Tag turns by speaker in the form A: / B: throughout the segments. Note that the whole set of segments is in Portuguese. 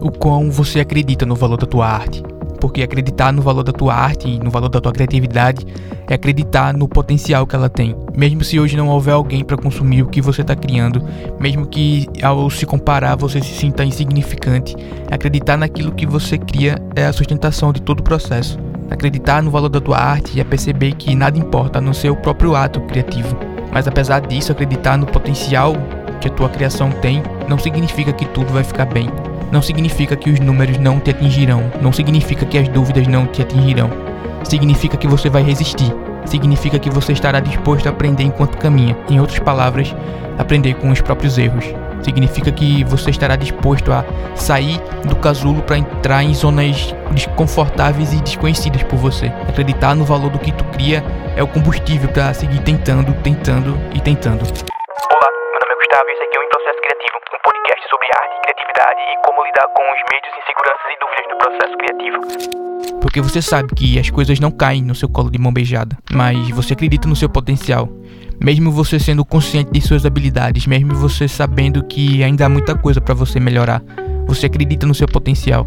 A: o quão você acredita no valor da tua arte. Porque acreditar no valor da tua arte e no valor da tua criatividade é acreditar no potencial que ela tem. Mesmo se hoje não houver alguém para consumir o que você está criando, mesmo que ao se comparar você se sinta insignificante, acreditar naquilo que você cria é a sustentação de todo o processo. Acreditar no valor da tua arte é perceber que nada importa a não ser o próprio ato criativo. Mas apesar disso, acreditar no potencial que a tua criação tem não significa que tudo vai ficar bem. Não significa que os números não te atingirão. Não significa que as dúvidas não te atingirão. Significa que você vai resistir. Significa que você estará disposto a aprender enquanto caminha. Em outras palavras, aprender com os próprios erros. Significa que você estará disposto a sair do casulo para entrar em zonas desconfortáveis e desconhecidas por você. Acreditar no valor do que tu cria é o combustível para seguir tentando, tentando e tentando.
B: Olá, meu nome é Gustavo e Processo Criativo, um podcast sobre arte, criatividade e como lidar com os medos, inseguranças e dúvidas do processo criativo.
A: Porque você sabe que as coisas não caem no seu colo de mão beijada, mas você acredita no seu potencial. Mesmo você sendo consciente de suas habilidades, mesmo você sabendo que ainda há muita coisa para você melhorar, você acredita no seu potencial.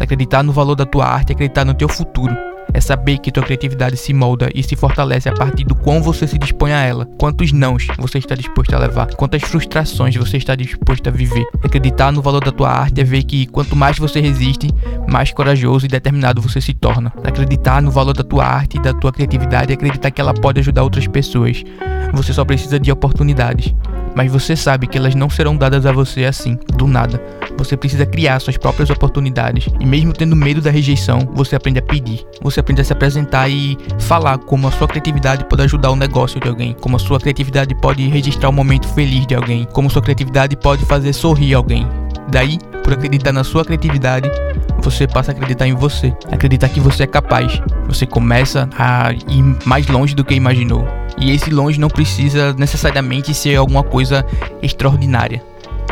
A: Acreditar no valor da tua arte, acreditar no teu futuro. É saber que tua criatividade se molda e se fortalece a partir do quão você se dispõe a ela. Quantos nãos você está disposto a levar. Quantas frustrações você está disposto a viver. Acreditar no valor da tua arte é ver que quanto mais você resiste, mais corajoso e determinado você se torna. Acreditar no valor da tua arte e da tua criatividade é acreditar que ela pode ajudar outras pessoas. Você só precisa de oportunidades. Mas você sabe que elas não serão dadas a você assim, do nada. Você precisa criar suas próprias oportunidades. E mesmo tendo medo da rejeição, você aprende a pedir. Você aprende a se apresentar e falar como a sua criatividade pode ajudar o negócio de alguém, como a sua criatividade pode registrar um momento feliz de alguém, como sua criatividade pode fazer sorrir alguém. Daí, por acreditar na sua criatividade, você passa a acreditar em você, acreditar que você é capaz. Você começa a ir mais longe do que imaginou. E esse longe não precisa necessariamente ser alguma coisa extraordinária.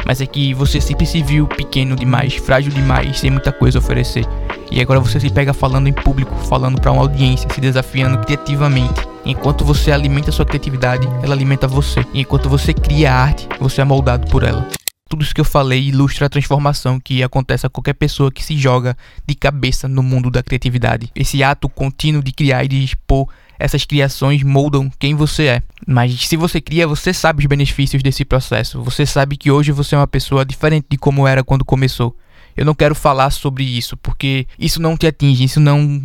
A: Mas é que você sempre se viu pequeno demais, frágil demais, sem muita coisa a oferecer. E agora você se pega falando em público, falando para uma audiência, se desafiando criativamente. Enquanto você alimenta sua criatividade, ela alimenta você. E enquanto você cria arte, você é moldado por ela. Tudo isso que eu falei ilustra a transformação que acontece a qualquer pessoa que se joga de cabeça no mundo da criatividade. Esse ato contínuo de criar e de expor essas criações moldam quem você é. Mas se você cria, você sabe os benefícios desse processo. Você sabe que hoje você é uma pessoa diferente de como era quando começou. Eu não quero falar sobre isso, porque isso não te atinge, isso não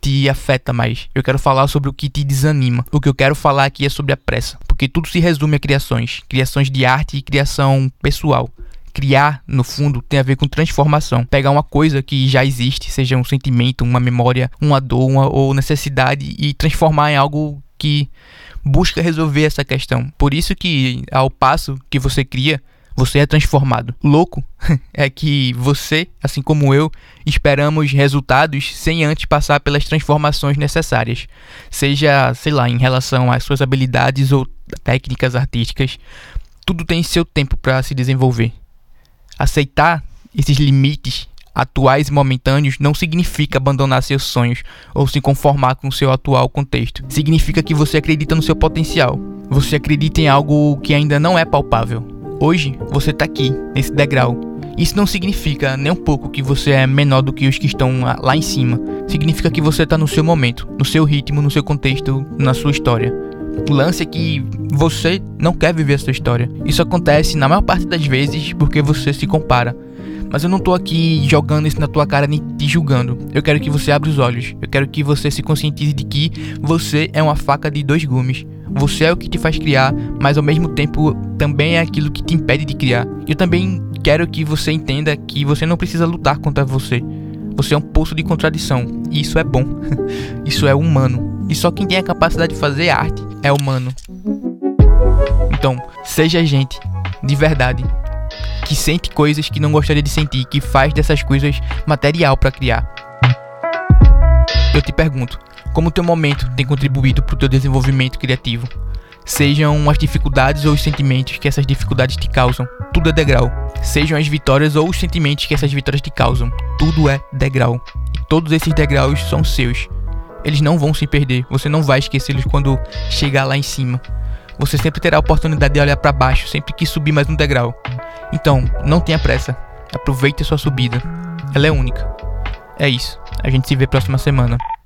A: te afeta mais. Eu quero falar sobre o que te desanima. O que eu quero falar aqui é sobre a pressa, porque tudo se resume a criações, criações de arte e criação pessoal criar, no fundo, tem a ver com transformação. Pegar uma coisa que já existe, seja um sentimento, uma memória, uma dor uma, ou necessidade, e transformar em algo que busca resolver essa questão. Por isso que, ao passo que você cria, você é transformado. Louco é que você, assim como eu, esperamos resultados sem antes passar pelas transformações necessárias, seja, sei lá, em relação às suas habilidades ou técnicas artísticas. Tudo tem seu tempo para se desenvolver. Aceitar esses limites atuais e momentâneos não significa abandonar seus sonhos ou se conformar com o seu atual contexto. Significa que você acredita no seu potencial. Você acredita em algo que ainda não é palpável. Hoje você está aqui, nesse degrau. Isso não significa nem um pouco que você é menor do que os que estão lá em cima. Significa que você está no seu momento, no seu ritmo, no seu contexto, na sua história. O lance é que você não quer viver a sua história. Isso acontece na maior parte das vezes porque você se compara. Mas eu não tô aqui jogando isso na tua cara nem te julgando. Eu quero que você abra os olhos. Eu quero que você se conscientize de que você é uma faca de dois gumes. Você é o que te faz criar, mas ao mesmo tempo também é aquilo que te impede de criar. Eu também quero que você entenda que você não precisa lutar contra você. Você é um poço de contradição. E isso é bom. isso é humano. E só quem tem a capacidade de fazer arte é humano. Então, seja gente de verdade que sente coisas que não gostaria de sentir, que faz dessas coisas material para criar. Eu te pergunto, como o teu momento tem contribuído para o teu desenvolvimento criativo? Sejam as dificuldades ou os sentimentos que essas dificuldades te causam, tudo é degrau. Sejam as vitórias ou os sentimentos que essas vitórias te causam, tudo é degrau. E todos esses degraus são seus. Eles não vão se perder, você não vai esquecê-los quando chegar lá em cima. Você sempre terá a oportunidade de olhar para baixo sempre que subir mais um degrau. Então, não tenha pressa. Aproveite a sua subida. ela é única. É isso. A gente se vê próxima semana.